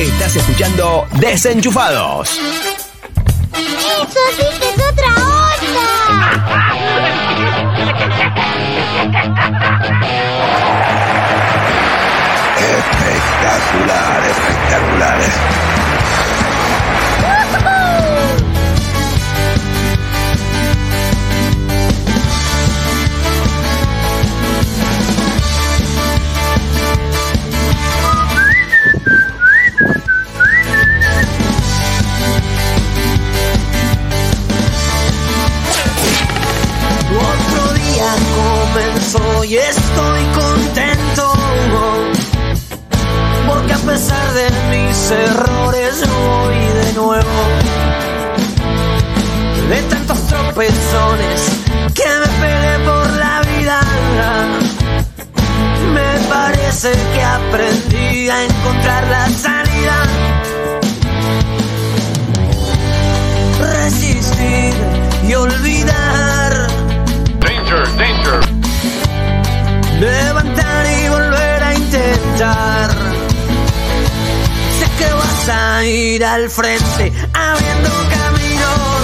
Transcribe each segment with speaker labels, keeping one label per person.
Speaker 1: Estás escuchando Desenchufados.
Speaker 2: ¡Eso sí que es otra
Speaker 3: Espectacular, espectacular.
Speaker 4: Comenzó y estoy contento. Porque a pesar de mis errores voy de nuevo. De tantos tropezones que me pegué por la vida. Me parece que aprendí a encontrar la salida. Resistir y olvidar.
Speaker 5: Danger, danger.
Speaker 4: Levantar y volver a intentar. Sé que vas a ir al frente abriendo caminos.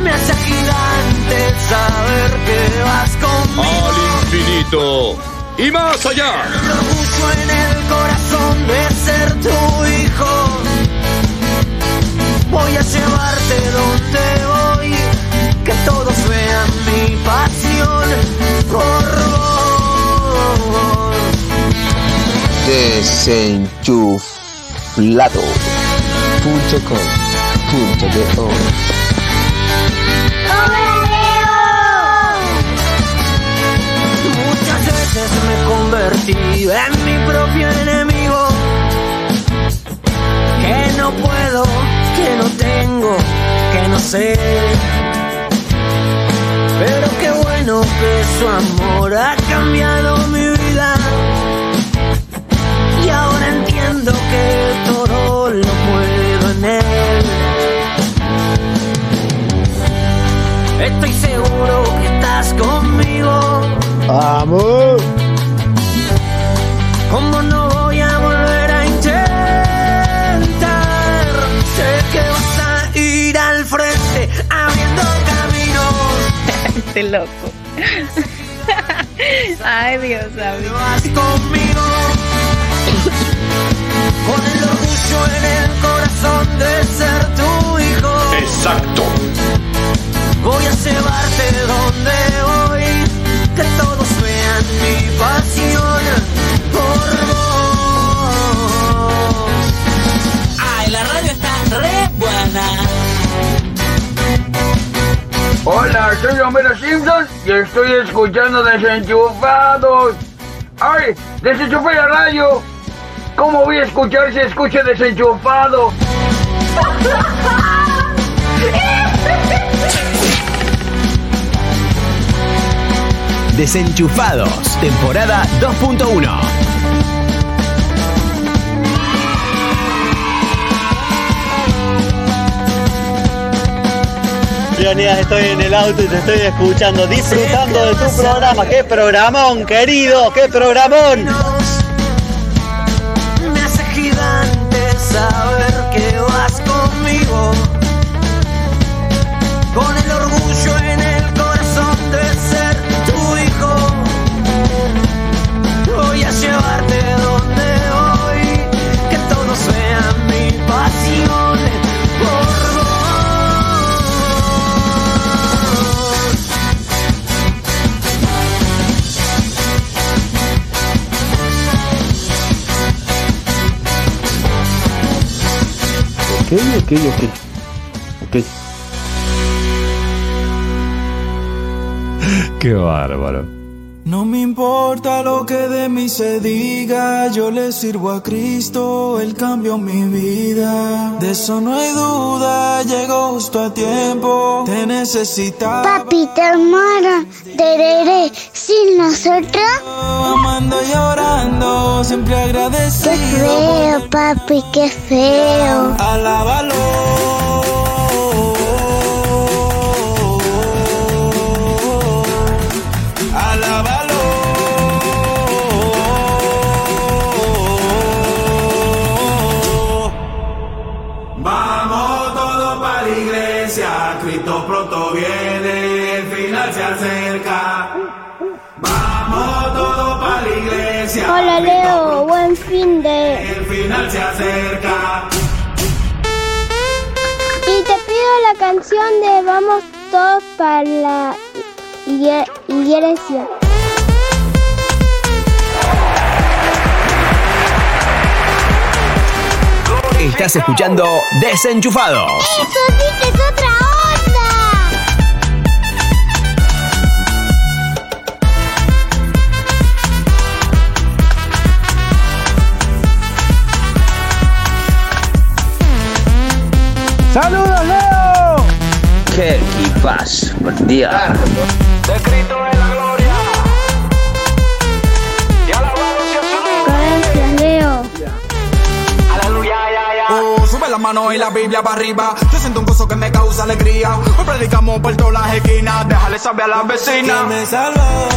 Speaker 4: Me hace gigante saber que vas conmigo.
Speaker 5: Al infinito y más allá.
Speaker 4: El orgullo en el corazón de ser tu hijo. Voy a llevarte donde voy, que todos vean mi pasión por vos.
Speaker 6: Desenchuflado.com.do
Speaker 4: Muchas veces me convertí en mi propio enemigo. Que no puedo, que no tengo, que no sé. Pero qué bueno que su amor ha cambiado mi vida. Y ahora entiendo que todo lo puedo en él. Estoy seguro que estás conmigo.
Speaker 6: ¡Amor!
Speaker 4: ¿Cómo no
Speaker 7: Este loco. Ay, Dios mío.
Speaker 4: Vas conmigo con el orgullo en el corazón de ser tu hijo.
Speaker 5: Exacto.
Speaker 4: Voy a llevarte donde voy, que todos vean mi pasión por vos. Ay, la radio está re buena.
Speaker 8: Hola, soy Homero Simpson y estoy escuchando Desenchufados. ¡Ay! ¡Desenchufé la radio! ¿Cómo voy a escuchar si escucho desenchufado?
Speaker 1: Desenchufados, temporada 2.1.
Speaker 9: Estoy en el auto y te estoy escuchando, disfrutando de tu programa. ¡Qué programón, querido! ¡Qué programón!
Speaker 6: Ok, ok, ok.
Speaker 10: Qué bárbaro.
Speaker 11: No me importa lo que de mí se diga, yo le sirvo a Cristo, Él cambió mi vida. De eso no hay duda, llegó justo a tiempo, te necesitaba.
Speaker 2: Papita hermana, tereré, sin nosotros?
Speaker 11: Amando llorando, siempre agradecido.
Speaker 2: Qué feo, papi, qué feo.
Speaker 11: Alábalo. Alábalo.
Speaker 12: Vamos todos para la iglesia, Cristo pronto viene, el final se acerca.
Speaker 13: Hola Leo, buen fin de...
Speaker 12: El final se acerca.
Speaker 13: Y te pido la canción de Vamos todos para la iglesia.
Speaker 1: Estás escuchando Desenchufados.
Speaker 13: ¡Eso sí que es otra
Speaker 6: ¡Saludos, Leo!
Speaker 14: ¡Qué equipas! Buen día.
Speaker 13: Gracias Leo.
Speaker 12: Oh, sube la mano y la Biblia para arriba. Yo siento un gozo que me causa alegría. Hoy predicamos por todas las esquinas. Déjale saber a las vecinas. me salvó.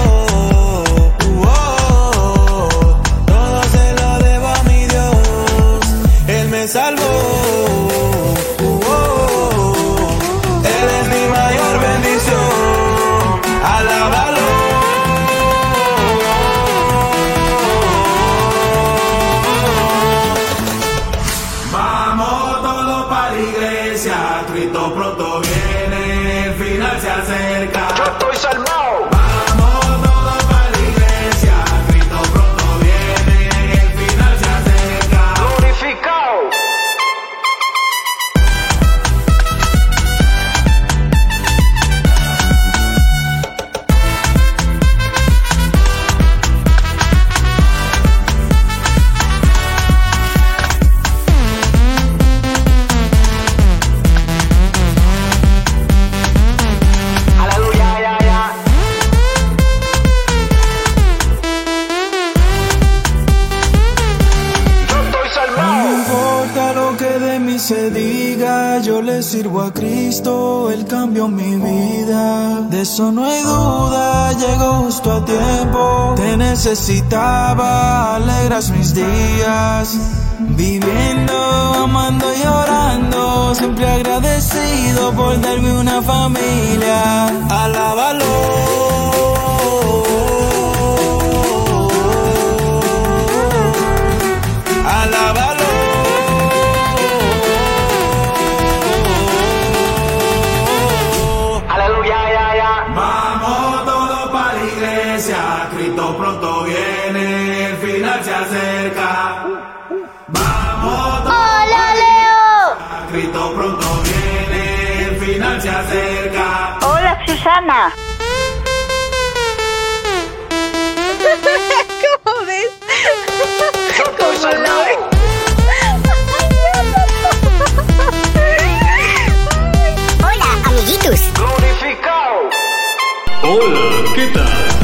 Speaker 12: todo se lo debo a mi Dios. Él me salvó.
Speaker 11: Sirvo a Cristo, Él cambió mi vida. De eso no hay duda, llegó justo a tiempo. Te necesitaba, alegras mis días. Viviendo, amando y orando, siempre agradecido por darme una familia. Alábalo.
Speaker 13: Hola
Speaker 15: Susana.
Speaker 7: ¿Cómo ves?
Speaker 12: estoy salvado.
Speaker 13: Hola amiguitos.
Speaker 12: Glorificado.
Speaker 16: Hola, ¿qué tal?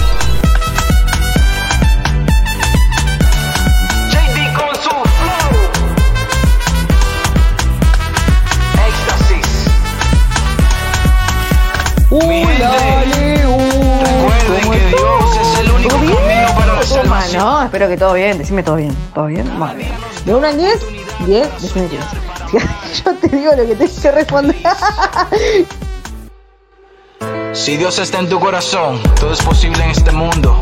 Speaker 17: Espero que todo bien. Decime todo bien. ¿Todo bien? Bueno. De 1 al 10, 10, decime 10. Yo te digo lo que tienes que responder.
Speaker 12: Si Dios está en tu corazón, todo es posible en este mundo.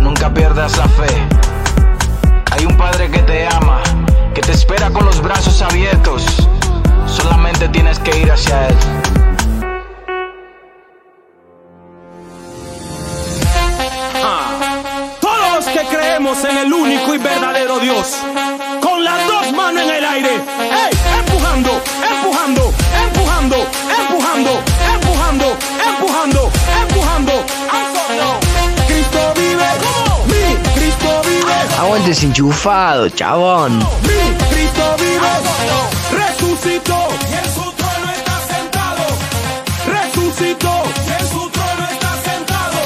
Speaker 12: Nunca pierdas la fe. Hay un Padre que te ama, que te espera con los brazos abiertos. Solamente tienes que ir hacia Él.
Speaker 18: Dios, con las dos manos en el aire, ¡ey! empujando, empujando, empujando, empujando, empujando, empujando, empujando. Cristo vive, mi Cristo vive,
Speaker 14: Aguante desenchufado, chabón.
Speaker 18: mi Cristo vive, resucitó y en su trono está sentado, resucitó y en su trono está sentado.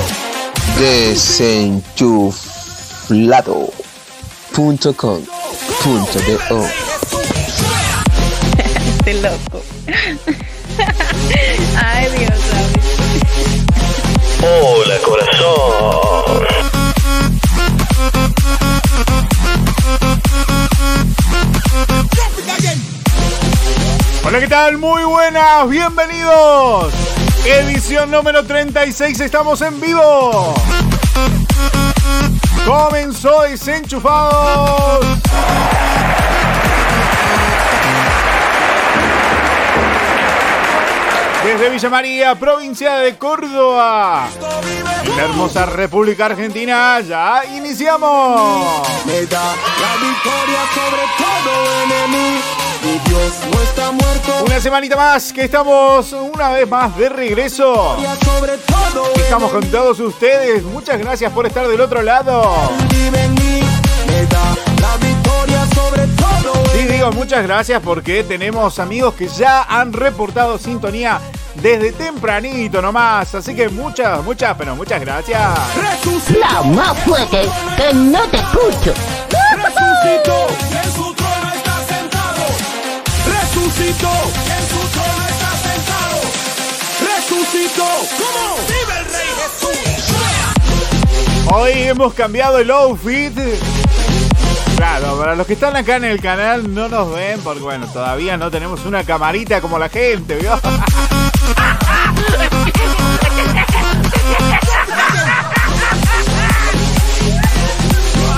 Speaker 6: Desenchuflado.com.do
Speaker 7: Este loco. Ay, Dios mío.
Speaker 16: Hola, corazón.
Speaker 19: Hola, ¿qué tal? Muy buenas, bienvenidos. Edición número 36, estamos en vivo. Comenzó desenchufados. Desde Villa María, provincia de Córdoba. En la hermosa República Argentina, ya iniciamos.
Speaker 20: Me da la victoria sobre todo enemigo. Mi Dios no está muerto.
Speaker 19: Una semanita más que estamos una vez más de regreso.
Speaker 20: Sobre todo
Speaker 19: Estamos con todos ustedes. Muchas gracias por estar del otro lado.
Speaker 20: Me da la victoria sobre todo.
Speaker 19: Sí, digo muchas gracias porque tenemos amigos que ya han reportado sintonía desde tempranito nomás. Así que muchas, muchas, pero muchas gracias.
Speaker 2: La más fuerte, que no te escucho.
Speaker 18: Resucitó, en su trono está sentado. Resucitó, en su trono está sentado. Resucitó, ¿cómo? ¡Vive el Rey Jesús!
Speaker 19: Hoy hemos cambiado el outfit. Claro, para los que están acá en el canal no nos ven porque bueno, todavía no tenemos una camarita como la gente, ¿vio?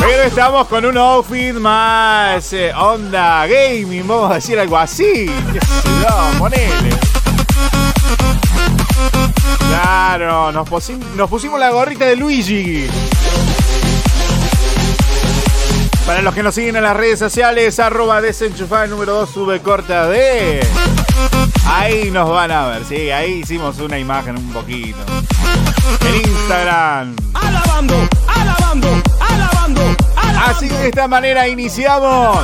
Speaker 19: Pero estamos con un outfit más eh, onda gaming, vamos a decir algo así. Yo, ponele. Claro, nos, pusim- nos pusimos la gorrita de Luigi. Para los que nos siguen en las redes sociales, arroba desenchufada número 2 sube corta de. Ahí nos van a ver, sí, ahí hicimos una imagen un poquito. En Instagram.
Speaker 18: Alabando, alabando
Speaker 19: Así que de esta manera iniciamos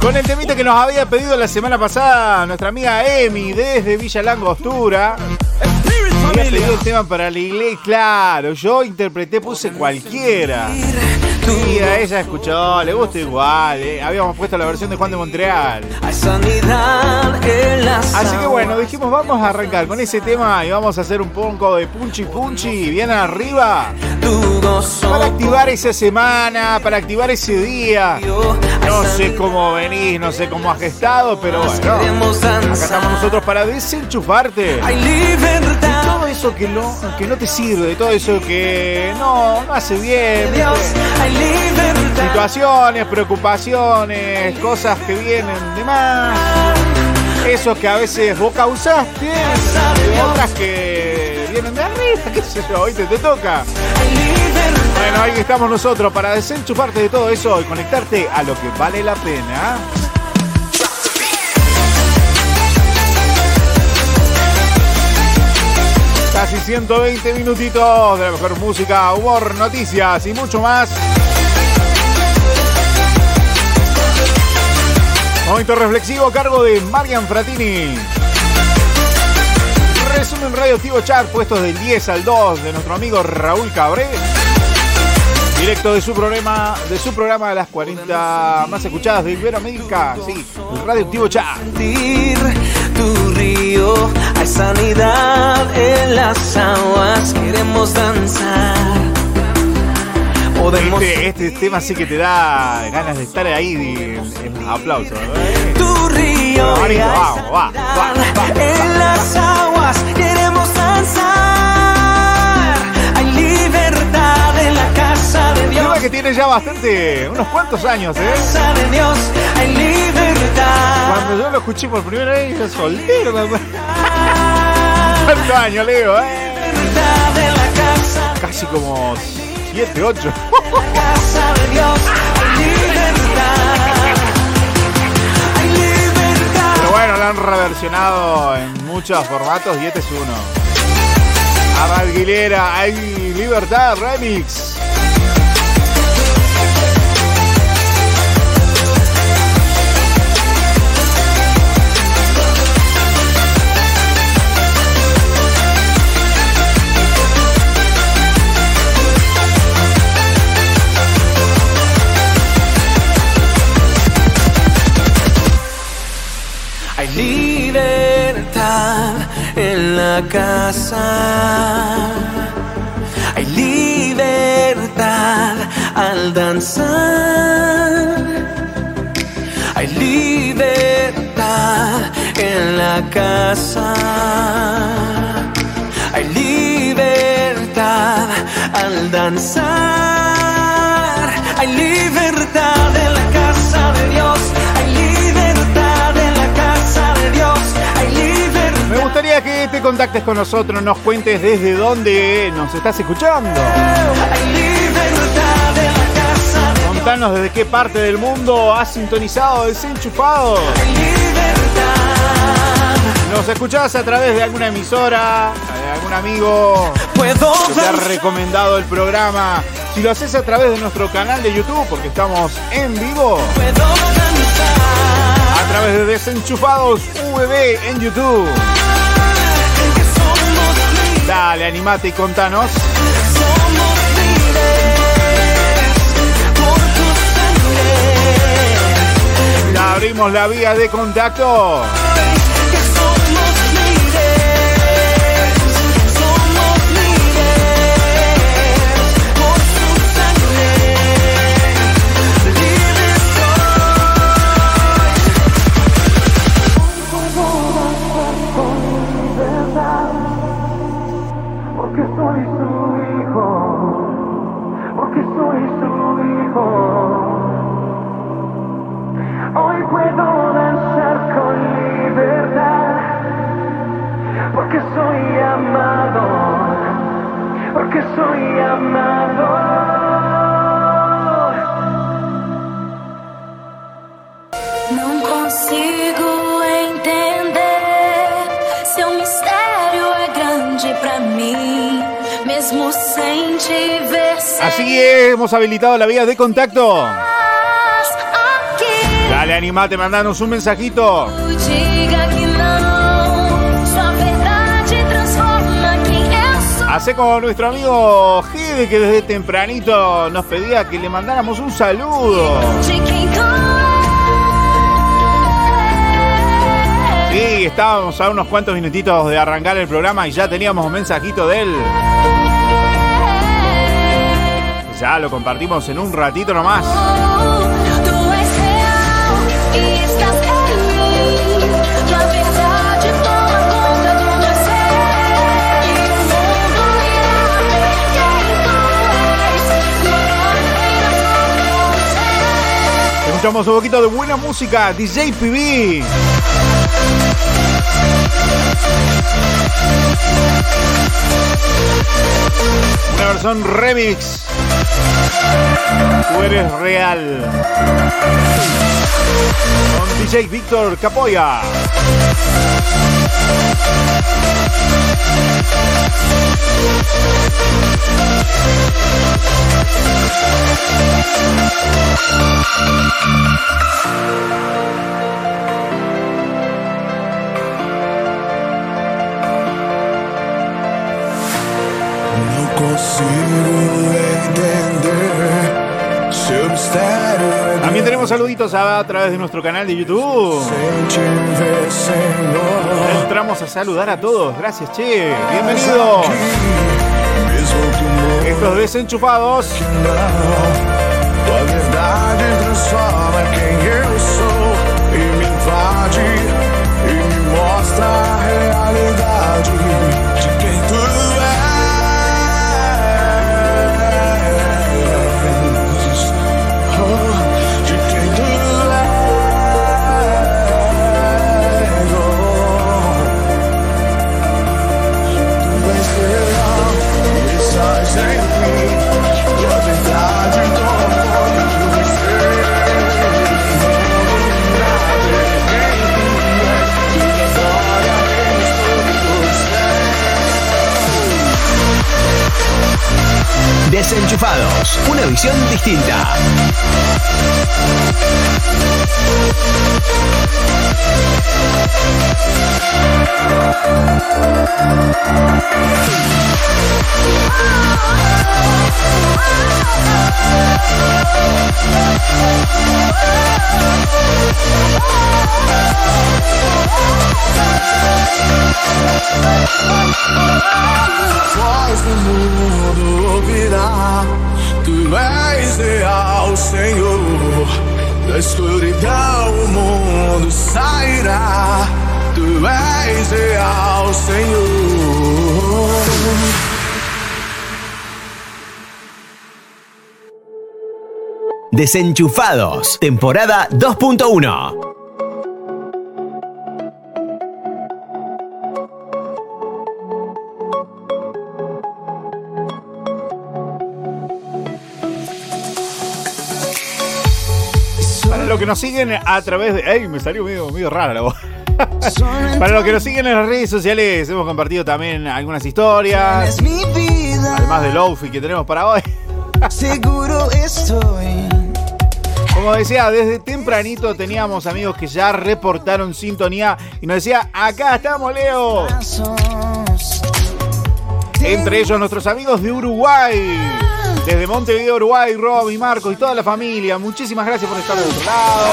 Speaker 19: con el temita que nos había pedido la semana pasada nuestra amiga Emi desde Villa Langostura.
Speaker 18: Familia.
Speaker 19: pedido el tema para la iglesia, claro, yo interpreté, puse cualquiera. Y a ella escuchó, le gusta igual. eh. Habíamos puesto la versión de Juan de Montreal. Así que bueno, dijimos vamos a arrancar con ese tema y vamos a hacer un poco de punchi punchi bien arriba para activar esa semana, para activar ese día. No sé cómo venís, no sé cómo has estado, pero bueno. Acá estamos nosotros para desenchufarte.
Speaker 21: Hay libertad.
Speaker 19: Eso que no, que no te sirve, de todo eso que no, no hace bien. Situaciones, preocupaciones, cosas que vienen de más. Esos que a veces vos causaste, y otras que vienen de arriba, qué sé yo, hoy te, te toca. Bueno, ahí estamos nosotros para desenchufarte de todo eso y conectarte a lo que vale la pena. Casi 120 minutitos de la mejor música, humor, noticias y mucho más. Momento reflexivo a cargo de Marian Fratini. Resumen radioactivo chat puestos del 10 al 2 de nuestro amigo Raúl Cabré. Directo de su programa, de su programa de las 40 más escuchadas de Iberoamérica. Sí, el radioactivo chat.
Speaker 21: Tu río. Hay sanidad en las aguas. Queremos danzar. Podemos
Speaker 19: Este, este tema sí que te da ganas de estar ahí en, en los aplausos. ¿eh?
Speaker 21: tu río.
Speaker 19: Vamos, vamos, va, va, va,
Speaker 21: En las aguas queremos
Speaker 19: que tiene ya bastante, unos cuantos años, ¿eh? Cuando yo lo escuché por primera vez, yo soltero. ¿Cuántos años, Leo? Eh? Casi como 7, 8.
Speaker 21: casa de Dios. Hay libertad. Hay libertad.
Speaker 19: Pero bueno, lo han reversionado en muchos formatos y este es uno. Aguilera, hay libertad, remix.
Speaker 21: Casa. Hay libertad al danzar. Hay libertad en la casa. Hay libertad al danzar. Hay libertad en la casa de Dios, hay libertad en la casa de Dios, hay libertad.
Speaker 19: Que te contactes con nosotros, nos cuentes desde dónde nos estás escuchando. Contanos desde qué parte del mundo has sintonizado desenchufado. Nos escuchás a través de alguna emisora, de algún amigo que te ha recomendado el programa. Si lo haces a través de nuestro canal de YouTube, porque estamos en vivo. A través de Desenchufados VB en YouTube. Dale, animate y contanos. Abrimos la vía de contacto. Habilitado la vía de contacto. Dale, animate, mandanos un mensajito. Hace como nuestro amigo Gede que desde tempranito nos pedía que le mandáramos un saludo. Sí, estábamos a unos cuantos minutitos de arrancar el programa y ya teníamos un mensajito de él. Ya lo compartimos en un ratito nomás. Escuchamos un poquito de buena música, DJ PB. Una versión remix. Tú eres real. Con DJ Víctor Capoya. También tenemos saluditos a, a través de nuestro canal de YouTube. Entramos a saludar a todos. Gracias, che. Bienvenidos. Estos desenchufados.
Speaker 22: E me invade e
Speaker 1: Desenchufados, una visión distinta
Speaker 22: voz do mundo. Tu sairá. Tu és real,
Speaker 1: Desenchufados, temporada 2.1.
Speaker 19: que nos siguen a través de. ¡Ay! Me salió medio, medio rara la voz. Para los que nos siguen en las redes sociales, hemos compartido también algunas historias. Además del outfit que tenemos para hoy.
Speaker 4: Seguro estoy.
Speaker 19: Como decía, desde tempranito teníamos amigos que ya reportaron sintonía y nos decía, acá estamos, Leo. Entre ellos nuestros amigos de Uruguay. Desde Montevideo, Uruguay, Rob y Marcos y toda la familia. Muchísimas gracias por estar del otro lado.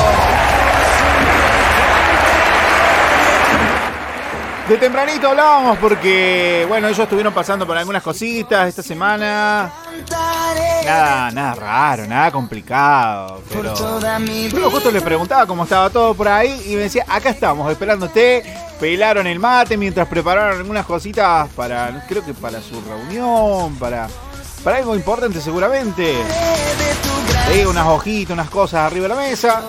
Speaker 19: De tempranito hablábamos porque, bueno, ellos estuvieron pasando por algunas cositas esta semana. Nada, nada raro, nada complicado. Pero, pero justo les preguntaba cómo estaba todo por ahí y me decía, acá estamos, esperándote. Pelaron el mate mientras prepararon algunas cositas para, creo que para su reunión, para, para algo importante seguramente. Unas hojitas, unas cosas arriba de la mesa.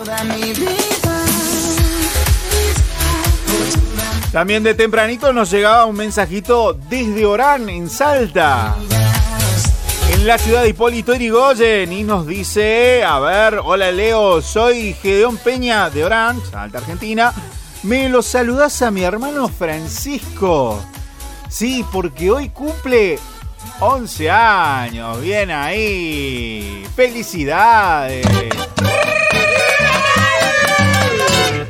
Speaker 19: También de tempranito nos llegaba un mensajito desde Orán, en Salta. En la ciudad de Hipólito Yrigoyen. Y nos dice, a ver, hola Leo, soy Gedeón Peña de Orán, Salta, Argentina. Me lo saludás a mi hermano Francisco. Sí, porque hoy cumple 11 años. Bien ahí. Felicidades.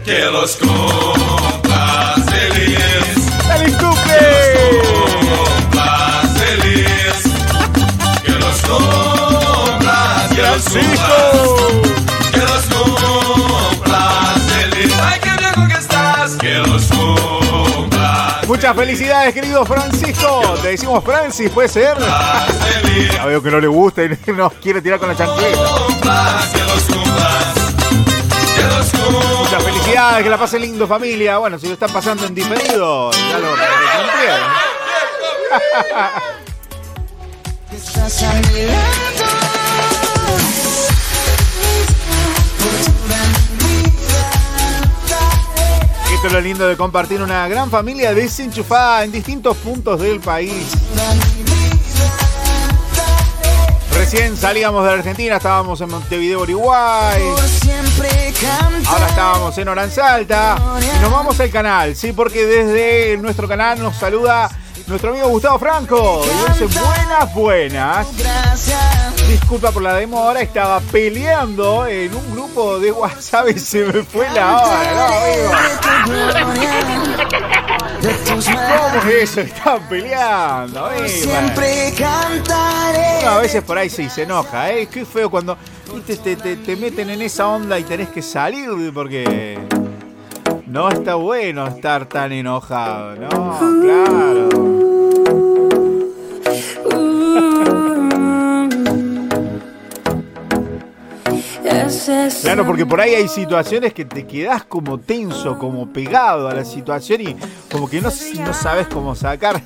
Speaker 23: Que los cumplas feliz.
Speaker 19: ¡Feliz cumple!
Speaker 23: Cumplas feliz. Que los cumplas, que los cumplas. Que los cumplas feliz. Ay, qué viejo que estás. Que los cumplas.
Speaker 19: Muchas felicidades, querido Francisco. Te decimos Francis, ¿puede ser? Ya veo que no le gusta y nos quiere tirar con la chancleta.
Speaker 23: Que los cumplas. Que los cumplas.
Speaker 19: Muchas felicidades, que la pasen lindo, familia. Bueno, si lo están pasando en diferido, ya lo cumplieron. Esto es lo lindo de compartir una gran familia desenchufada en distintos puntos del país. Recién salíamos de Argentina, estábamos en Montevideo, Uruguay. Ahora estábamos en Oranzalta y nos vamos al canal, sí, porque desde nuestro canal nos saluda nuestro amigo Gustavo Franco. Y dice buenas, buenas. Disculpa por la demora, estaba peleando en un grupo de WhatsApp y se me fue la hora, ¿no, amigo? ¿Cómo es eso? Estaban peleando.
Speaker 4: Siempre cantaré.
Speaker 19: A veces por ahí sí se enoja, ¿eh? Qué feo cuando viste, te, te- te meten en esa onda y tenés que salir porque no está bueno estar tan enojado, ¿no? Claro. Claro, porque por ahí hay situaciones que te quedás como tenso, como pegado a la situación y como que no, no sabes cómo sacar.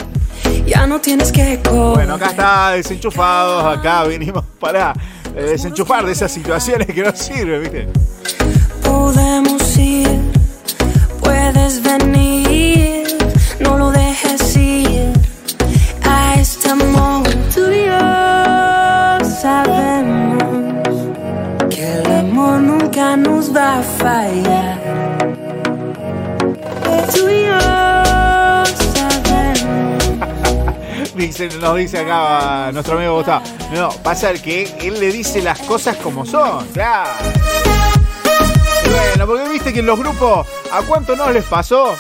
Speaker 24: Ya no tienes que correr.
Speaker 19: Bueno, acá está desenchufados, acá venimos para eh, desenchufar de esas situaciones que no sirven, ¿viste?
Speaker 24: Podemos ir, puedes venir, no lo dejes ir a este amor. Tú y yo sabemos nos va a fallar. Tú y yo
Speaker 19: nos dice acá nuestro amigo Gustavo. No, pasa que él le dice las cosas como son, claro. Bueno, porque viste que en los grupos, ¿a cuánto no les pasó? Eh,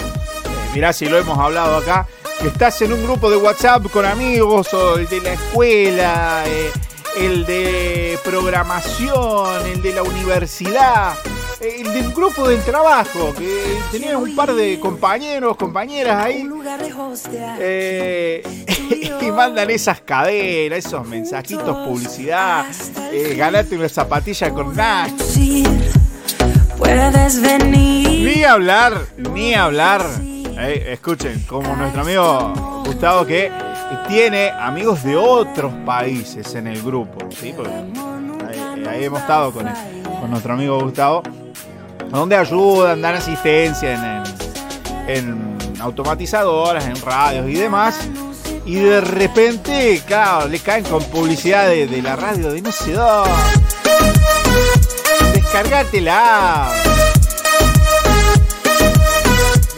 Speaker 19: mirá si lo hemos hablado acá, que estás en un grupo de WhatsApp con amigos o de la escuela, eh, el de programación, el de la universidad, el del grupo del trabajo, que tenían un par de compañeros, compañeras ahí. Eh, y mandan esas cadenas, esos mensajitos, publicidad, eh, ganate una zapatilla con Nash.
Speaker 24: Puedes venir.
Speaker 19: Ni hablar, ni hablar. Eh, escuchen, como nuestro amigo Gustavo que tiene amigos de otros países en el grupo. ¿sí? Eh, ahí hemos estado con, con nuestro amigo Gustavo, donde ayudan, dan asistencia en, en- automatizadoras, en radios y demás. Y de repente, claro, le caen con publicidad de, de la radio de no sé dónde. Descargátela.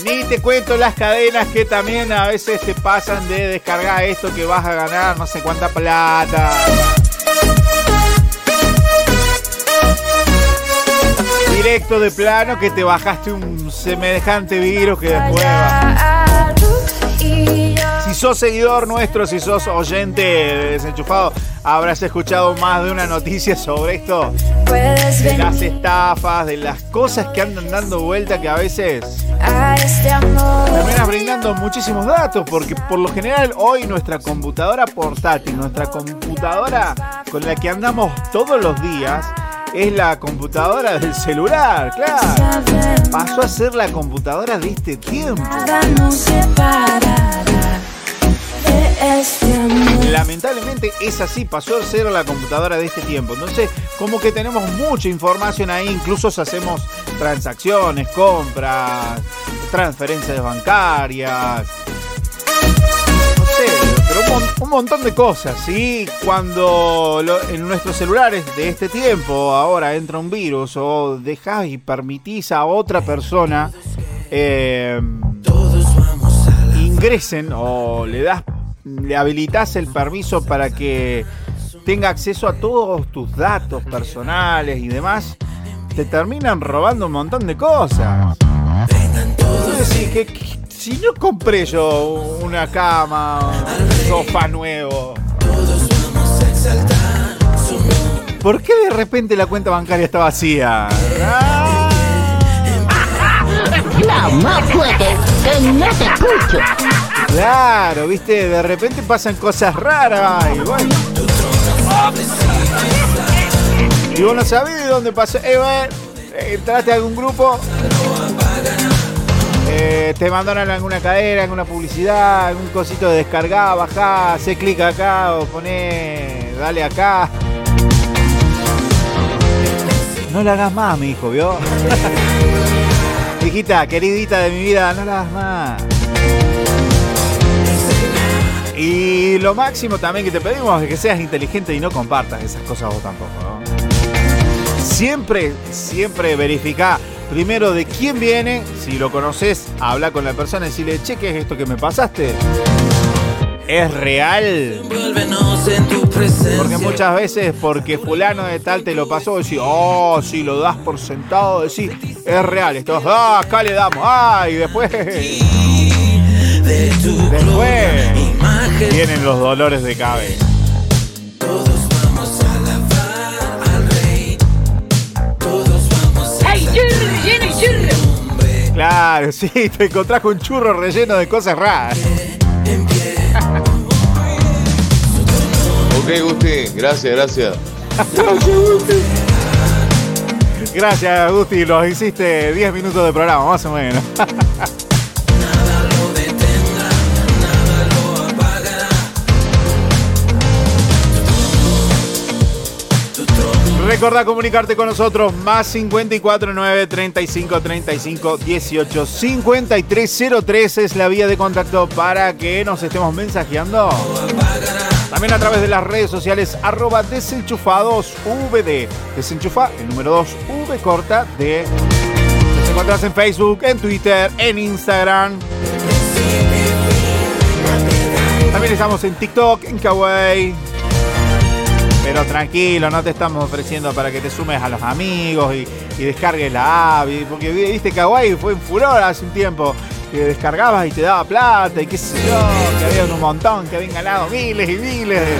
Speaker 19: Ni te cuento las cadenas que también a veces te pasan de descargar esto que vas a ganar no sé cuánta plata. Directo de plano que te bajaste un semejante virus que después va. Si sos seguidor nuestro, si sos oyente de desenchufado, habrás escuchado más de una noticia sobre esto. De las estafas, de las cosas que andan dando vuelta que a veces terminas brindando muchísimos datos, porque por lo general hoy nuestra computadora portátil, nuestra computadora con la que andamos todos los días, es la computadora del celular, claro. Pasó a ser la computadora de este tiempo. Lamentablemente es así, pasó a ser la computadora de este tiempo. Entonces, como que tenemos mucha información ahí, incluso hacemos transacciones, compras, transferencias bancarias. No sé, pero un, mon- un montón de cosas, ¿sí? Cuando lo- en nuestros celulares de este tiempo ahora entra un virus o dejas y permitís a otra persona eh, ingresen o le das, le habilitas el permiso para que tenga acceso a todos tus datos personales y demás, te terminan robando un montón de cosas. Que- que- si no compré yo una cama, un sofá nuevo, ¿por qué de repente la cuenta bancaria está vacía?
Speaker 2: La más fuerte, que no te escucho.
Speaker 19: Claro, viste, de repente pasan cosas raras y bueno. Y vos no sabés de dónde pasó. Eh, eh, entraste a algún grupo, eh, te mandaron alguna cadena, alguna publicidad, algún cosito de descargar, bajá, hace clic acá o poné, dale acá. No la hagas más, mi hijo, ¿vio? Hijita, queridita de mi vida, no la hagas más. Y lo máximo también que te pedimos es que seas inteligente y no compartas esas cosas vos tampoco. ¿no? Siempre, siempre verifica primero de quién viene. Si lo conoces, habla con la persona y decirle, che, ¿qué es esto que me pasaste? ¿Es real? Porque muchas veces, porque fulano de tal te lo pasó, decís, oh, si lo das por sentado, decís, es real. Esto, ah, acá le damos, ah, y después. Después vienen los dolores de cabeza.
Speaker 2: ¡Ay, churro, lleno churro!
Speaker 19: Claro, sí, te encontrás con un churro relleno de cosas raras.
Speaker 25: Ok, Gusti, gracias, gracias.
Speaker 19: Gracias, Agustín, los hiciste 10 minutos de programa, más o menos. Recordá comunicarte con nosotros más 54 9 35 35 18 53 03 es la vía de contacto para que nos estemos mensajeando. También a través de las redes sociales arroba desenchufados VD. Desenchufa el número 2 V corta de. Nos encontrás en Facebook, en Twitter, en Instagram. También estamos en TikTok, en Kawaii. Pero tranquilo, no te estamos ofreciendo para que te sumes a los amigos y, y descargues la app. Porque viste, Kawaii fue en furor hace un tiempo. Que descargabas y te daba plata y qué sé yo. Que había un montón, que habían ganado miles y miles. de-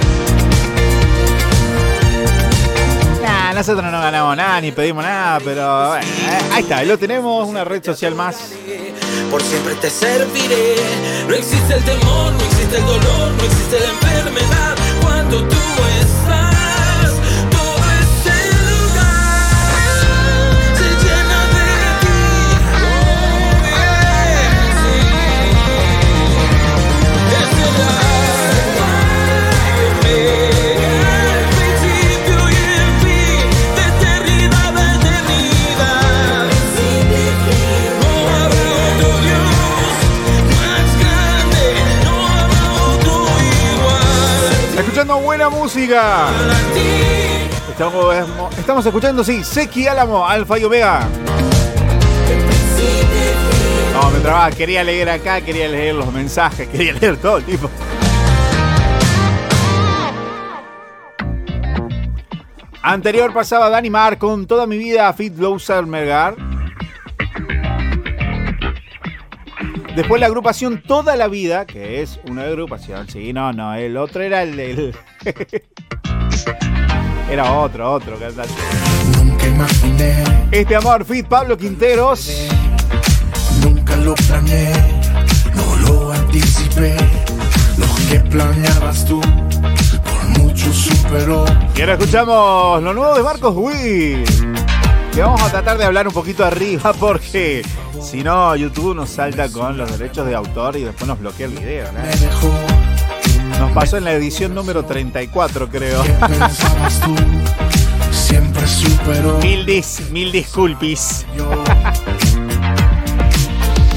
Speaker 19: Nah, nosotros no ganamos nada ni pedimos nada, pero bueno, eh, ahí está, lo tenemos, una red social más.
Speaker 4: Por siempre te serviré. No existe el temor, no existe el dolor, no existe la enfermedad. Cuando tú estás,
Speaker 19: música. Estamos, escuchando, sí, Seki Álamo, Alfa y Omega. No, me trababa, quería leer acá, quería leer los mensajes, quería leer todo, tipo. Anterior pasaba Dani Mar con toda mi vida a Fit Loser Mergar. Después la agrupación Toda la Vida, que es una agrupación. Sí, no, no, el otro era el. el- era otro, otro cantante.
Speaker 22: Nunca imaginé,
Speaker 19: Este amor, Fit Pablo Quinteros.
Speaker 22: nunca lo planeé, no lo anticipé. Lo que planeabas tú, por mucho superó.
Speaker 19: Y ahora escuchamos lo nuevo de Marcos Witt. Que vamos a tratar de hablar un poquito arriba porque si no, YouTube nos salta con los derechos de autor y después nos bloquea el video. ¿no? Nos pasó en la edición número 34, creo.
Speaker 22: siempre superó.
Speaker 19: mil, dis, mil disculpis.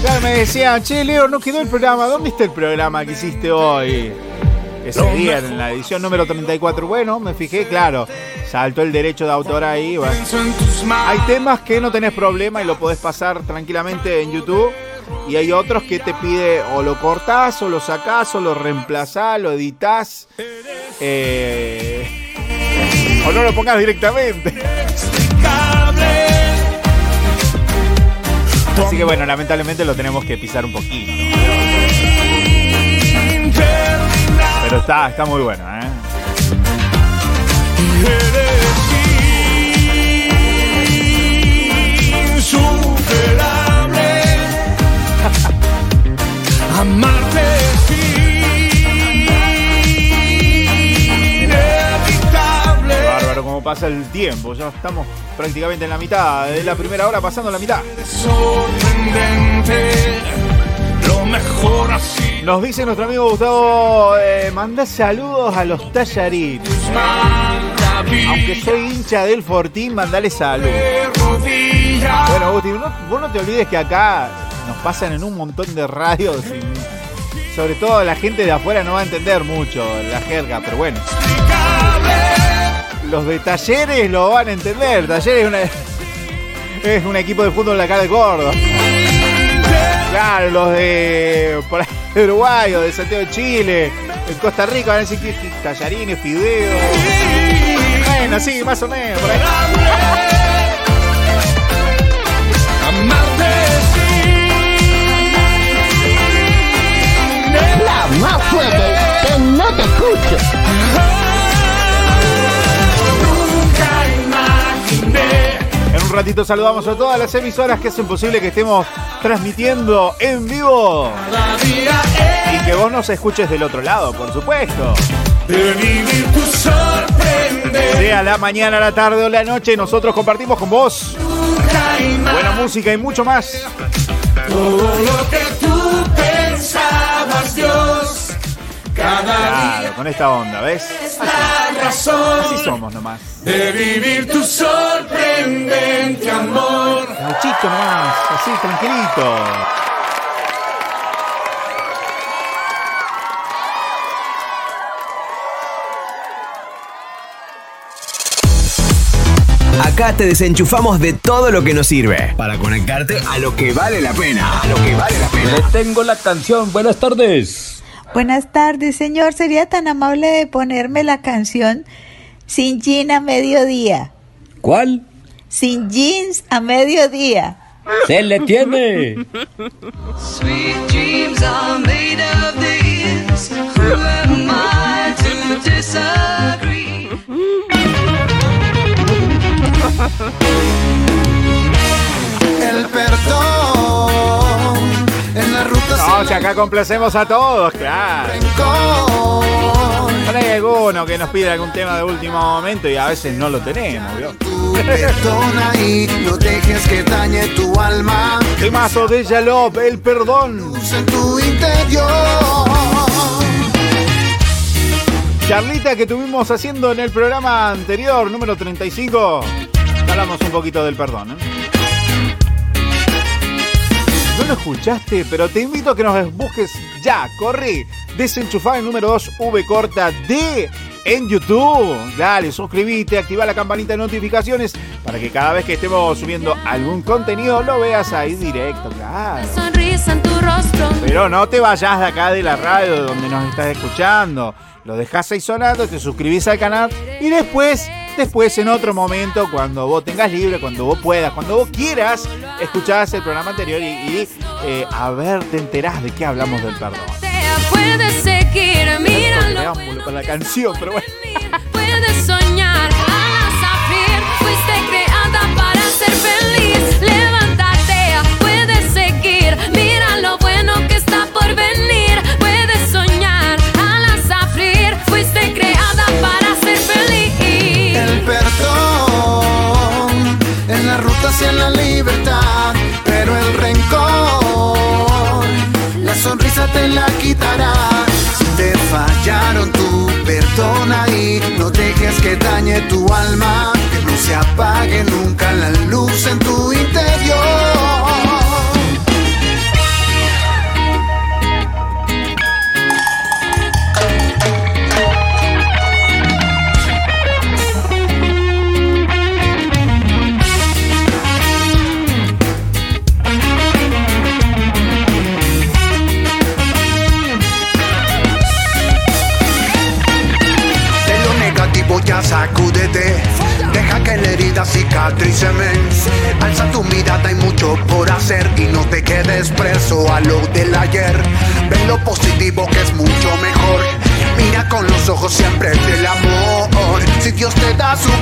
Speaker 19: Claro, me decían, che, Leo, no quedó el programa. ¿Dónde está el programa que hiciste hoy? Ese día, en la edición número 34. Bueno, me fijé, claro. Saltó el derecho de autor ahí. bueno. Hay temas que no tenés problema y lo podés pasar tranquilamente en YouTube. Y hay otros que te pide o lo cortás, o lo sacás, o lo reemplazás, lo editás. eh, o no lo pongas directamente. Así que bueno, lamentablemente lo tenemos que pisar un poquito. Pero está, está muy bueno, ¿eh?
Speaker 22: Insuperable. Amarte es inevitable.
Speaker 19: Bárbaro, como pasa el tiempo. Ya estamos prácticamente en la mitad. De la primera hora pasando la mitad.
Speaker 22: Sorprendente. Lo mejor así.
Speaker 19: Nos dice nuestro amigo Gustavo, eh, manda saludos a los tallarines. Aunque soy hincha del Fortín, mandale saludos. Bueno, no- vos no te olvides que acá nos pasan en un montón de radios. y sobre todo la gente de afuera no va a entender mucho la jerga, pero bueno. Los de talleres lo van a entender. Talleres es, una- es un equipo de fútbol de acá de Córdoba. Claro, los de por ahí de Uruguay o de Santiago de Chile, de Costa Rica van a decir que tallarines, fideos. Bueno, sí, más o menos. Por ahí.
Speaker 2: La más fuerte, que no te escucho.
Speaker 19: En un ratito saludamos a todas las emisoras que hacen posible que estemos transmitiendo en vivo. Y que vos nos escuches del otro lado, por supuesto. Sea la mañana, la tarde o la noche, nosotros compartimos con vos buena música y mucho más.
Speaker 22: Todo lo que tú pensabas, Dios, cada
Speaker 19: Claro, con esta onda, ¿ves?
Speaker 22: Razón
Speaker 19: Así somos nomás.
Speaker 22: de vivir tu sorprendente amor.
Speaker 19: Gauchito nomás, así, tranquilito.
Speaker 1: Acá te desenchufamos de todo lo que nos sirve para conectarte a lo que vale la pena. A lo que vale la pena.
Speaker 14: Le tengo la canción. Buenas tardes.
Speaker 26: Buenas tardes, señor. ¿Sería tan amable de ponerme la canción Sin Jean a mediodía?
Speaker 14: ¿Cuál?
Speaker 26: Sin jeans a mediodía.
Speaker 14: Se le tiene.
Speaker 24: Sweet dreams are made of these. Who am I to disagree?
Speaker 22: El perdón en la ruta
Speaker 19: No, si acá complacemos a todos, claro. Pero hay alguno que nos pide algún tema de último momento y a veces no lo tenemos, ¿vio?
Speaker 22: Perdona y no dejes que dañe tu alma
Speaker 19: Temazo de Yalop, el perdón.
Speaker 22: en tu interior.
Speaker 19: Charlita que tuvimos haciendo en el programa anterior, número 35. Hablamos un poquito del perdón, ¿eh? No lo escuchaste, pero te invito a que nos busques ya, corre. Desenchufar el número 2, V corta D en YouTube. Dale, suscríbete, activa la campanita de notificaciones para que cada vez que estemos subiendo algún contenido lo veas ahí directo, claro.
Speaker 24: Sonrisa en tu rostro.
Speaker 19: Pero no te vayas de acá de la radio de donde nos estás escuchando. Lo dejas ahí sonando, te suscribís al canal y después, después en otro momento, cuando vos tengas libre, cuando vos puedas, cuando vos quieras, escuchás el programa anterior y, y, eh, a ver, te enterás de qué hablamos del perdón.
Speaker 24: Puedes seguir,
Speaker 19: la canción, pero bueno.
Speaker 24: Puedes soñar,
Speaker 27: tu alma, que no se apague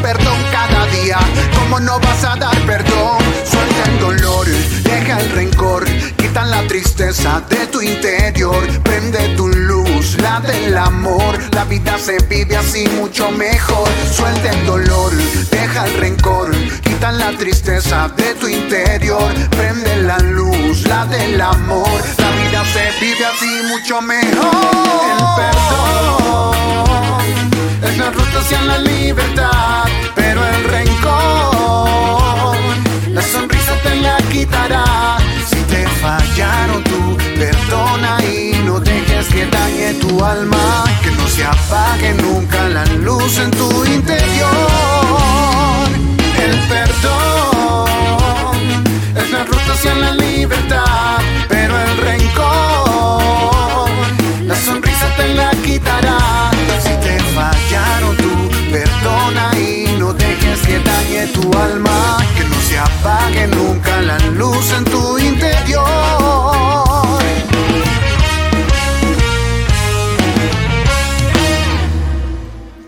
Speaker 27: perdón cada día, ¿cómo no vas a dar perdón? Suelta el dolor, deja el rencor, quita la tristeza de tu interior. Prende tu luz, la del amor. La vida se vive así mucho mejor. Suelta el dolor, deja el rencor, quita la tristeza de tu interior. Prende la luz, la del amor. La vida se vive así mucho mejor. El perdón es la ruta hacia la libertad, pero el rencor, la sonrisa te la quitará. Si te fallaron, tú perdona y no dejes que dañe tu alma, que no se apague nunca la luz en tu interior. Tu alma, que no se apague nunca la luz en tu interior.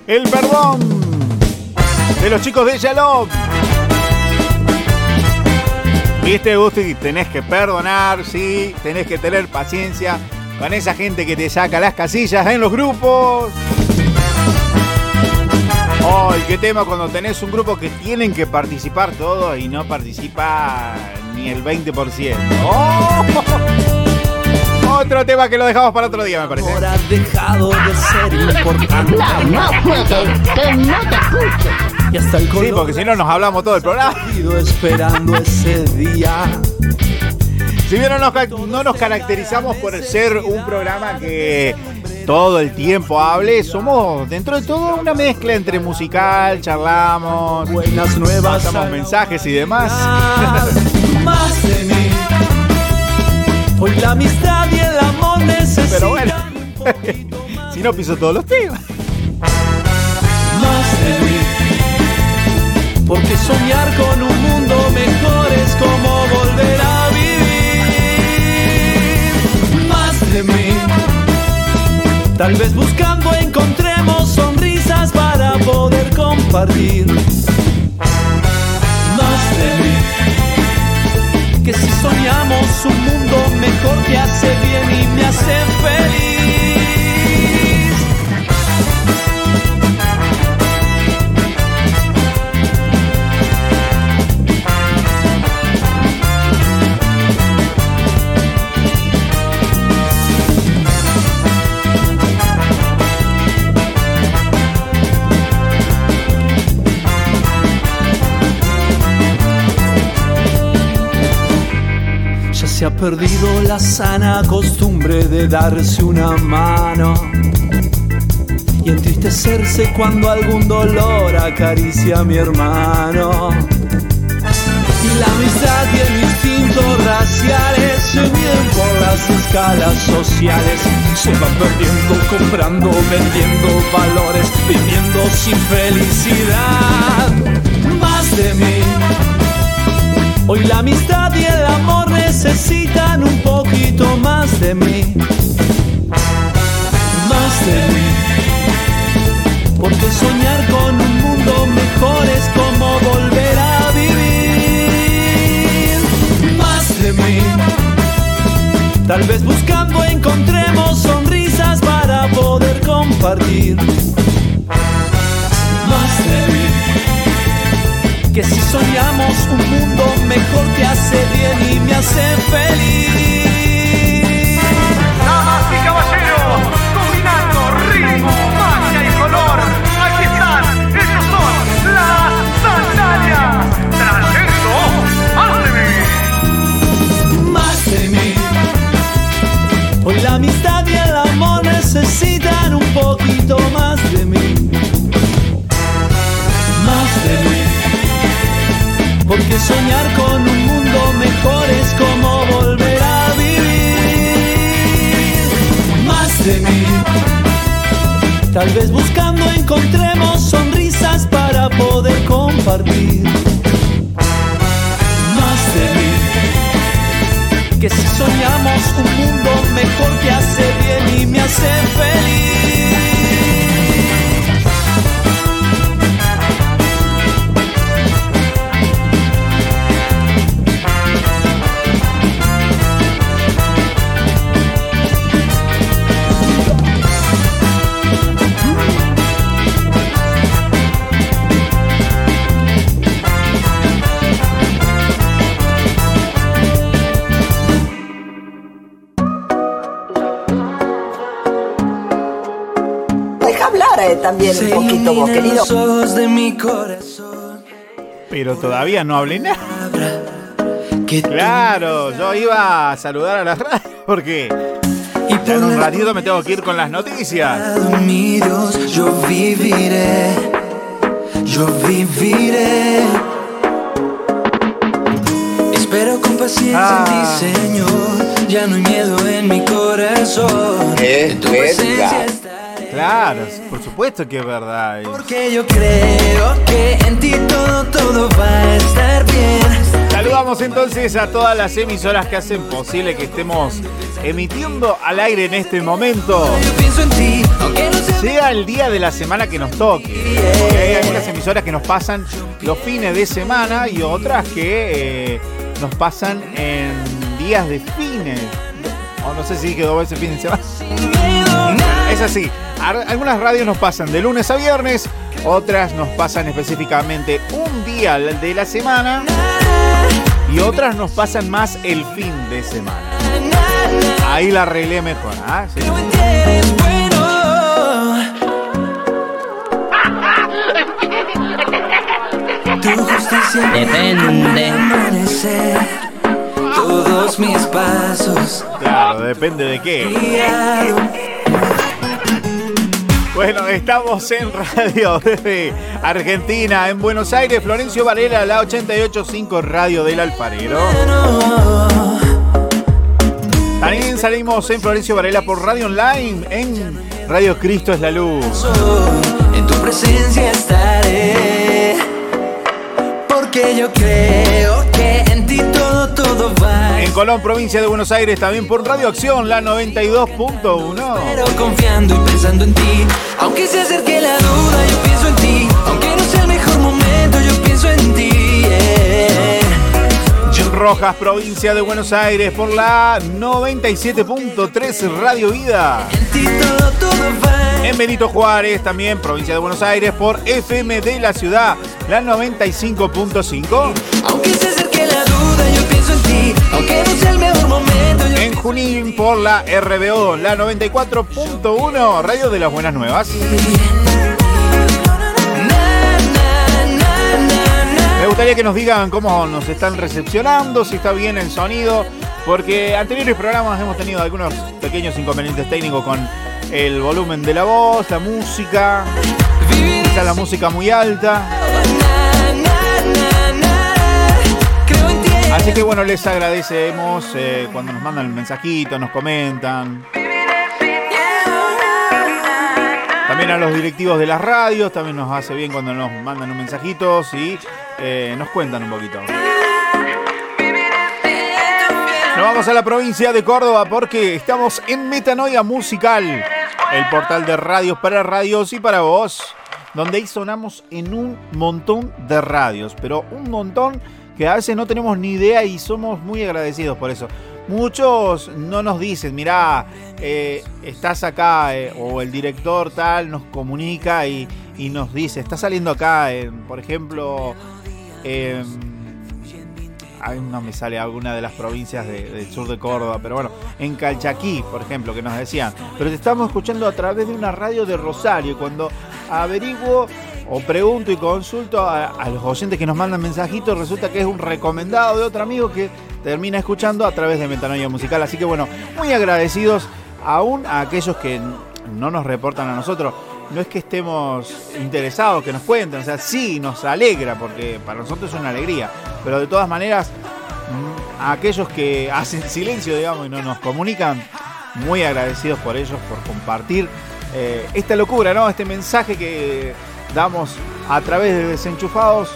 Speaker 19: El perdón de los chicos de Shalom. Viste, Gusti, tenés que perdonar, sí, tenés que tener paciencia con esa gente que te saca las casillas en los grupos. Ay, qué tema cuando tenés un grupo que tienen que participar todos y no participa ni el 20%. ¡Oh! Otro tema que lo dejamos para otro día, me parece.
Speaker 28: Ahora has dejado de ser importante.
Speaker 2: No, no juegues, que no te escucho.
Speaker 28: Y hasta el
Speaker 19: Sí, porque si no nos hablamos todo el programa.
Speaker 28: colorido esperando ese día.
Speaker 19: Si bien no nos, no nos caracterizamos por ser un programa que todo el tiempo hable, somos dentro de todo una mezcla entre musical, charlamos,
Speaker 28: buenas nuevas,
Speaker 19: pasamos mensajes y demás.
Speaker 28: Más de mí. Hoy la amistad y el amor necesitan
Speaker 19: Pero bueno, si no piso todos los temas.
Speaker 28: más de mí. Porque soñar con un mundo mejor es como volver a vivir. Más de mí. Tal vez buscando encontremos sonrisas para poder compartir. Más de. Que si soñamos un mundo mejor te hace bien y me hace feliz. Perdido la sana costumbre de darse una mano. y entristecerse cuando algún dolor acaricia a mi hermano. Y la amistad y el instinto raciales se miden por las escalas sociales. Se van perdiendo, comprando, vendiendo valores, viviendo sin felicidad. Más de mí. Hoy la amistad y el amor necesitan un poquito más de mí. Más de mí. Porque soñar con un mundo mejor es como volver a vivir. Más de mí. Tal vez buscando encontremos sonrisas para poder compartir. Más de mí. Que si soñamos un mundo mejor te hace bien y me hace feliz. Tal vez buscando encontremos sonrisas para poder compartir. Más de mí. Que si soñamos un mundo mejor te hace bien y me hace feliz.
Speaker 17: También un poquito vos, querido.
Speaker 28: de mi corazón.
Speaker 19: Pero todavía no hablé nada. Claro, yo iba a saludar a la radio porque ya en un ratito me tengo que ir con las noticias.
Speaker 28: Yo viviré, yo viviré. Espero con paciencia
Speaker 19: Ah.
Speaker 28: en ti, Señor. Ya no hay miedo en mi corazón. Tu presencia
Speaker 19: Claro, supuesto que es verdad.
Speaker 28: Porque yo creo que en ti todo, todo va a estar bien.
Speaker 19: Saludamos entonces a todas las emisoras que hacen posible que estemos emitiendo al aire en este momento.
Speaker 28: Sea
Speaker 19: el día de la semana que nos toque. Porque hay algunas emisoras que nos pasan los fines de semana y otras que eh, nos pasan en días de fines. O no sé si dos veces fin de semana. Es así. Algunas radios nos pasan de lunes a viernes, otras nos pasan específicamente un día de la semana y otras nos pasan más el fin de semana. Ahí la arreglé mejor. ¿ah? Sí.
Speaker 28: Tu justicia
Speaker 21: Depende.
Speaker 28: amanecer todos mis pasos.
Speaker 19: Claro, depende de qué. Bueno, estamos en radio desde Argentina, en Buenos Aires, Florencio Varela, la 885 Radio del Alfarero. También salimos en Florencio Varela por Radio Online, en Radio Cristo es la Luz.
Speaker 28: En tu presencia estaré. Porque yo creo que En
Speaker 19: Colón, provincia de Buenos Aires, también por Radio Acción, la 92.1.
Speaker 28: Pero confiando y pensando en ti. Aunque se acerque la duda, yo pienso en ti. Aunque no sea el mejor momento, yo pienso en ti. yeah.
Speaker 19: Rojas, provincia de Buenos Aires, por la 97.3 Radio Vida. En Benito Juárez, también provincia de Buenos Aires, por FM de la ciudad, la 95.5.
Speaker 28: Aunque se acerque En
Speaker 19: Junín, por la RBO, la 94.1, Radio de las Buenas Nuevas. Me gustaría que nos digan cómo nos están recepcionando, si está bien el sonido, porque anteriores programas hemos tenido algunos pequeños inconvenientes técnicos con el volumen de la voz, la música. Quizás la música muy alta. Así que bueno, les agradecemos eh, cuando nos mandan el mensajito, nos comentan. También a los directivos de las radios, también nos hace bien cuando nos mandan un mensajito y eh, nos cuentan un poquito. Nos vamos a la provincia de Córdoba porque estamos en Metanoia Musical, el portal de radios para radios y para vos, donde ahí sonamos en un montón de radios, pero un montón que a veces no tenemos ni idea y somos muy agradecidos por eso. Muchos no nos dicen, mirá, eh, estás acá, eh, o el director tal nos comunica y, y nos dice, está saliendo acá, en, por ejemplo, em, ay, no me sale alguna de las provincias de- del sur de Córdoba, pero bueno, en Calchaquí, por ejemplo, que nos decían, pero te estamos escuchando a través de una radio de Rosario, cuando averiguo o pregunto y consulto a, a los oyentes que nos mandan mensajitos, resulta que es un recomendado de otro amigo que termina escuchando a través de Metanoia Musical, así que bueno, muy agradecidos aún a aquellos que no nos reportan a nosotros. No es que estemos interesados, que nos cuenten, o sea, sí nos alegra, porque para nosotros es una alegría, pero de todas maneras, mm, a aquellos que hacen silencio, digamos, y no nos comunican, muy agradecidos por ellos, por compartir eh, esta locura, ¿no? Este mensaje que damos a través de desenchufados,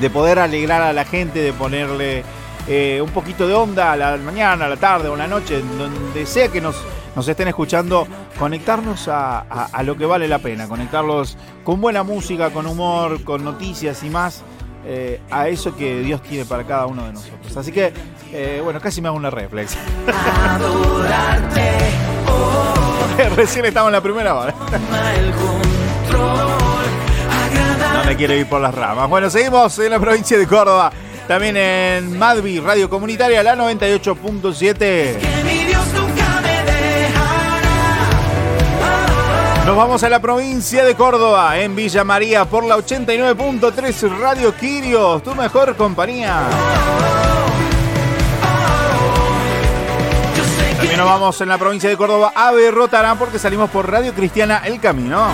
Speaker 19: de poder alegrar a la gente, de ponerle eh, un poquito de onda a la mañana, a la tarde o a la noche, donde sea que nos, nos estén escuchando, conectarnos a, a- lo que vale la pena, conectarlos con buena música, con humor, con noticias y más. eh, a eso que Dios tiene para cada uno de nosotros. Así que, eh, bueno, casi me hago una reflex. Recién estamos en la primera hora. No me quiero ir por las ramas. Bueno, seguimos en la provincia de Córdoba. También en Madvi, Radio Comunitaria, la 98.7. Nos vamos a la provincia de Córdoba, en Villa María, por la 89.3 Radio Quirios, tu mejor compañía. También nos vamos en la provincia de Córdoba a Berrotarán porque salimos por Radio Cristiana El Camino.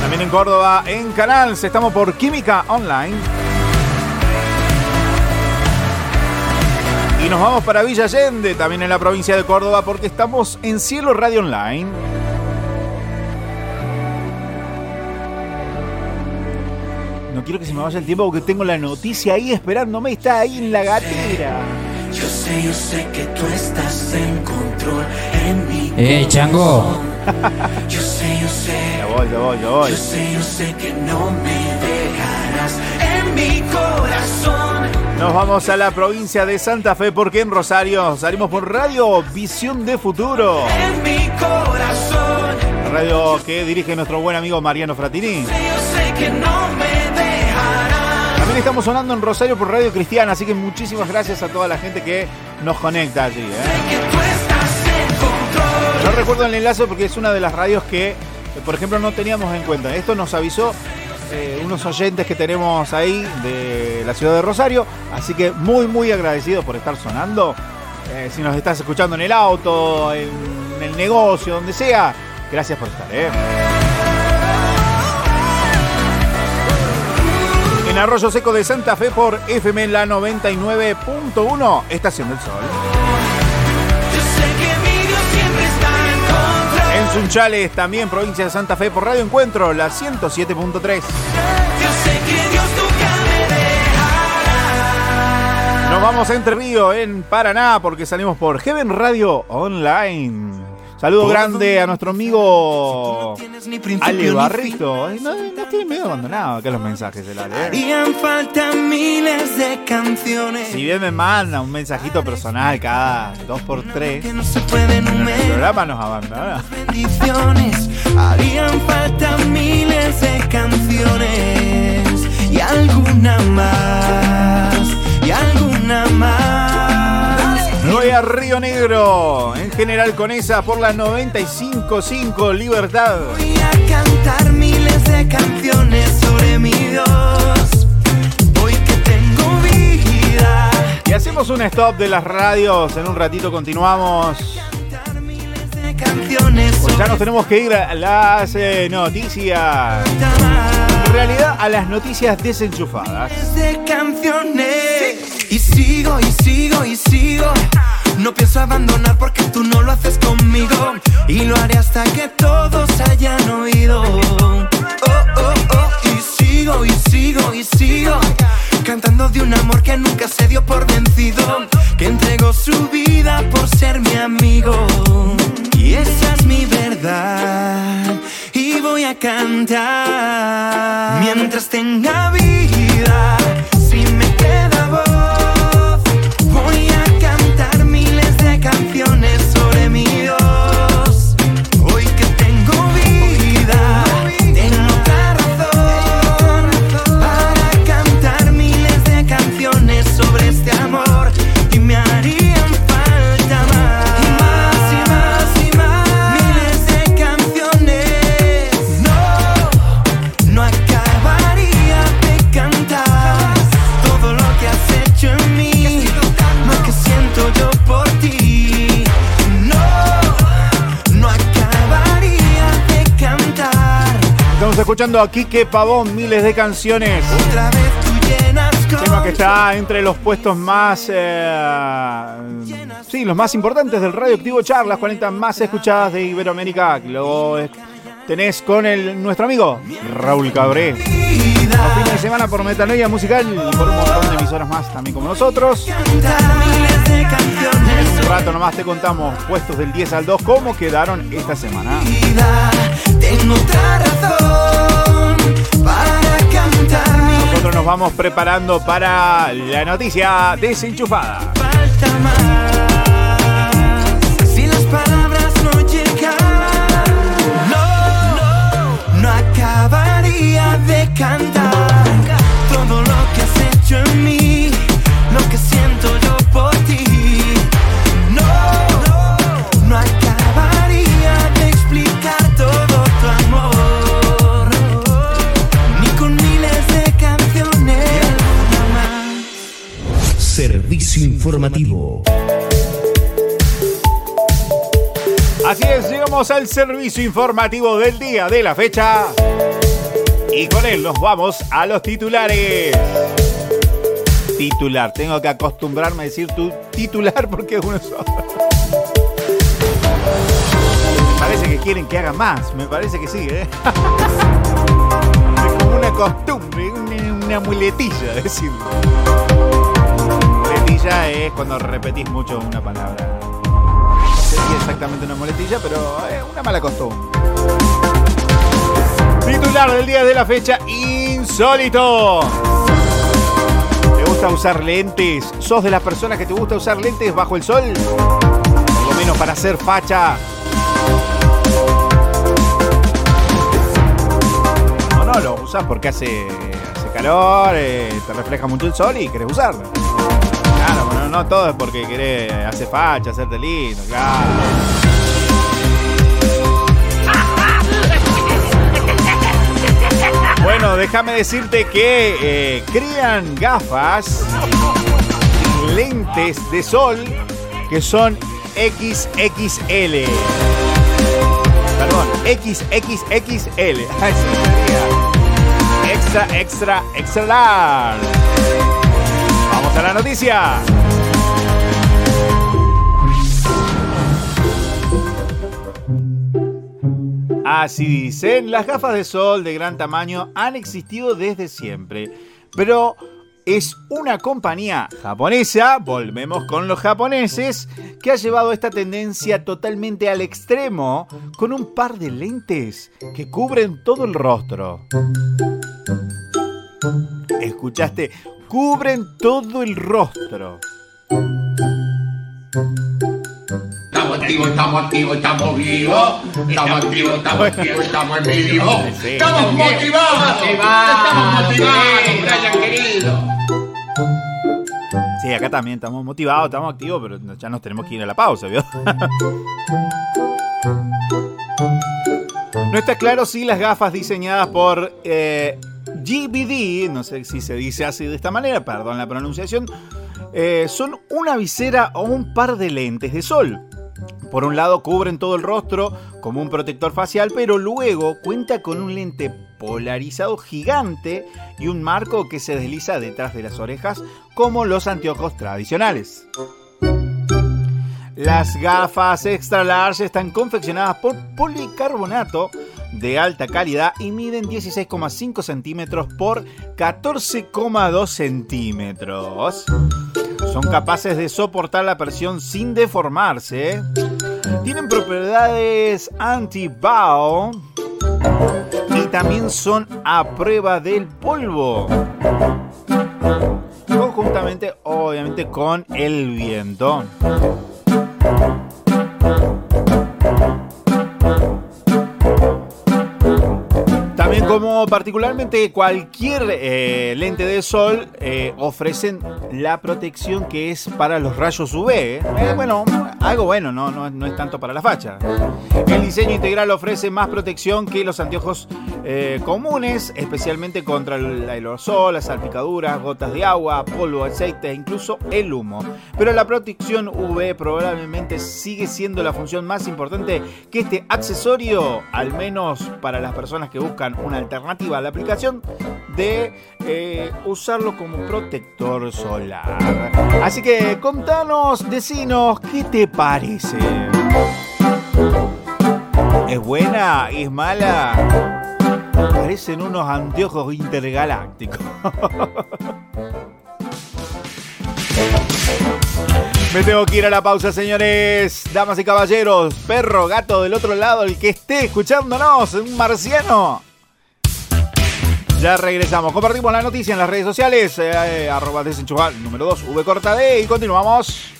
Speaker 19: También en Córdoba, en Canals, estamos por Química Online. Y nos vamos para Villa Allende, también en la provincia de Córdoba, porque estamos en Cielo Radio Online. No quiero que se me vaya el tiempo porque tengo la noticia ahí esperándome, está ahí en la gatera.
Speaker 21: Yo sé, yo sé que tú estás en control en mi
Speaker 29: Eh, chango.
Speaker 21: Yo sé, yo sé.
Speaker 19: Ya voy, ya voy, ya voy.
Speaker 21: Yo sé, yo sé que no me en mi corazón.
Speaker 19: Nos vamos a la provincia de Santa Fe porque en Rosario salimos por Radio Visión de Futuro.
Speaker 21: En mi corazón.
Speaker 19: Radio que dirige nuestro buen amigo Mariano Fratini.
Speaker 21: Yo sé que no me dejarás.
Speaker 19: También estamos sonando en Rosario por Radio Cristiana, así que muchísimas gracias a toda la gente que nos conecta allí. ¿eh? No recuerdo el enlace porque es una de las radios que, por ejemplo, no teníamos en cuenta. Esto nos avisó eh, unos oyentes que tenemos ahí de la ciudad de Rosario, así que muy, muy agradecidos por estar sonando. Eh, si nos estás escuchando en el auto, en el negocio, donde sea, gracias por estar. ¿eh? En Arroyo Seco de Santa Fe por FM la 99.1, Estación del Sol.
Speaker 21: En
Speaker 19: Sunchales, también provincia de Santa Fe por Radio Encuentro, la 107.3.
Speaker 21: Yo sé que Dios nunca me dejará.
Speaker 19: Nos vamos a Entre Río, en Paraná, porque salimos por Heaven Radio Online. Saludo grande a nuestro amigo Ale Barrito. Ay, No, no tiene medio abandonado acá los mensajes del Ale. ¿eh?
Speaker 21: Harían falta miles de canciones.
Speaker 19: Si bien me manda un mensajito personal cada dos por tres,
Speaker 21: no se pueden
Speaker 19: el programa nos abandona.
Speaker 21: bendiciones. Harían falta miles de canciones y alguna más, y alguna más.
Speaker 19: Voy a Río Negro, en general con esa por la 95.5 Libertad.
Speaker 21: Voy a cantar miles de canciones sobre mi Dios. Hoy que tengo vida.
Speaker 19: Y hacemos un stop de las radios, en un ratito continuamos. Pues ya nos tenemos que ir a las eh, noticias. En realidad, a las noticias desenchufadas.
Speaker 21: de canciones. Y sigo, y sigo, y sigo. No pienso abandonar porque tú no lo haces conmigo. Y lo haré hasta que todos hayan oído. Oh, oh, oh. Y sigo, y sigo, y sigo. Cantando de un amor que nunca se dio por vencido. Que entregó su vida por ser mi amigo. Y esa es mi verdad. Y voy a cantar mientras tenga vida.
Speaker 19: Escuchando a Quique Pavón, miles de canciones.
Speaker 21: Otra vez tú llenas
Speaker 19: Tema que está entre los puestos más. eh, sí, los más importantes del Radioactivo Char, las 40 más escuchadas de Iberoamérica. que Luego eh, tenés con el, nuestro amigo Raúl Cabré. Los fines de semana por Metanoia Musical y por un montón de emisoras más también como nosotros. En un rato nomás te contamos puestos del 10 al 2 cómo quedaron esta semana.
Speaker 21: Tengo otra razón para cantar mi
Speaker 19: Nosotros nos vamos preparando para la noticia desenchufada.
Speaker 21: falta más.
Speaker 19: Al servicio informativo del día de la fecha. Y con él nos vamos a los titulares. Titular, tengo que acostumbrarme a decir tu titular porque es uno solo. Parece que quieren que haga más, me parece que sí, ¿eh? Es como una costumbre, una muletilla decirlo. Muletilla es cuando repetís mucho una palabra. Exactamente una muletilla, pero es una mala costumbre. Titular del día de la fecha, insólito. ¿Te gusta usar lentes? ¿Sos de las personas que te gusta usar lentes bajo el sol? Por lo menos para hacer facha. No, no, lo usas porque hace, hace calor, eh, te refleja mucho el sol y querés usarlo. No todo es porque querés hacer facha, hacerte lindo, claro. Bueno, déjame decirte que eh, crean gafas, lentes de sol que son XXL. Perdón, sería. Extra, extra, extra large. Vamos a la noticia. Así dicen, las gafas de sol de gran tamaño han existido desde siempre, pero es una compañía japonesa, volvemos con los japoneses, que ha llevado esta tendencia totalmente al extremo con un par de lentes que cubren todo el rostro. ¿Escuchaste? Cubren todo el rostro.
Speaker 23: Estamos activos, estamos activos, estamos vivos. Estamos activos, estamos activos, estamos en vivo.
Speaker 19: Sí.
Speaker 23: Estamos motivados. Estamos motivados, Brian querido.
Speaker 19: Sí, acá también estamos motivados, estamos activos, pero ya nos tenemos que ir a la pausa, ¿vio? No está claro si las gafas diseñadas por eh, GBD, no sé si se dice así de esta manera, perdón la pronunciación, eh, son una visera o un par de lentes de sol. Por un lado cubren todo el rostro como un protector facial, pero luego cuenta con un lente polarizado gigante y un marco que se desliza detrás de las orejas como los anteojos tradicionales. Las gafas extra large están confeccionadas por policarbonato de alta calidad y miden 16,5 centímetros por 14,2 centímetros. Son capaces de soportar la presión sin deformarse. Tienen propiedades anti-bow y también son a prueba del polvo. Conjuntamente, obviamente, con el viento. Como particularmente cualquier eh, lente de sol eh, ofrecen la protección que es para los rayos UV. ¿eh? Bueno, algo bueno, no, no, no es tanto para la facha. El diseño integral ofrece más protección que los anteojos comunes, especialmente contra el aerosol, las salpicaduras, gotas de agua, polvo, aceite e incluso el humo. Pero la protección UV probablemente sigue siendo la función más importante que este accesorio, al menos para las personas que buscan una alternativa a la aplicación de eh, usarlo como protector solar. Así que contanos, decinos, ¿qué te parece? ¿Es buena? ¿Es mala? Parecen unos anteojos intergalácticos. Me tengo que ir a la pausa, señores, damas y caballeros, perro, gato del otro lado, el que esté escuchándonos, un marciano. Ya regresamos, compartimos la noticia en las redes sociales, eh, eh, arroba desenchufar, número 2, V corta D, y continuamos.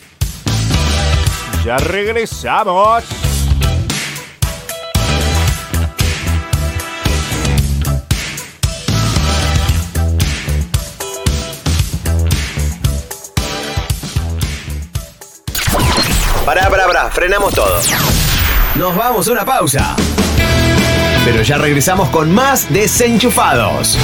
Speaker 19: Ya regresamos.
Speaker 1: Pará, pará, pará, frenamos todo. Nos vamos a una pausa. Pero ya regresamos con más desenchufados.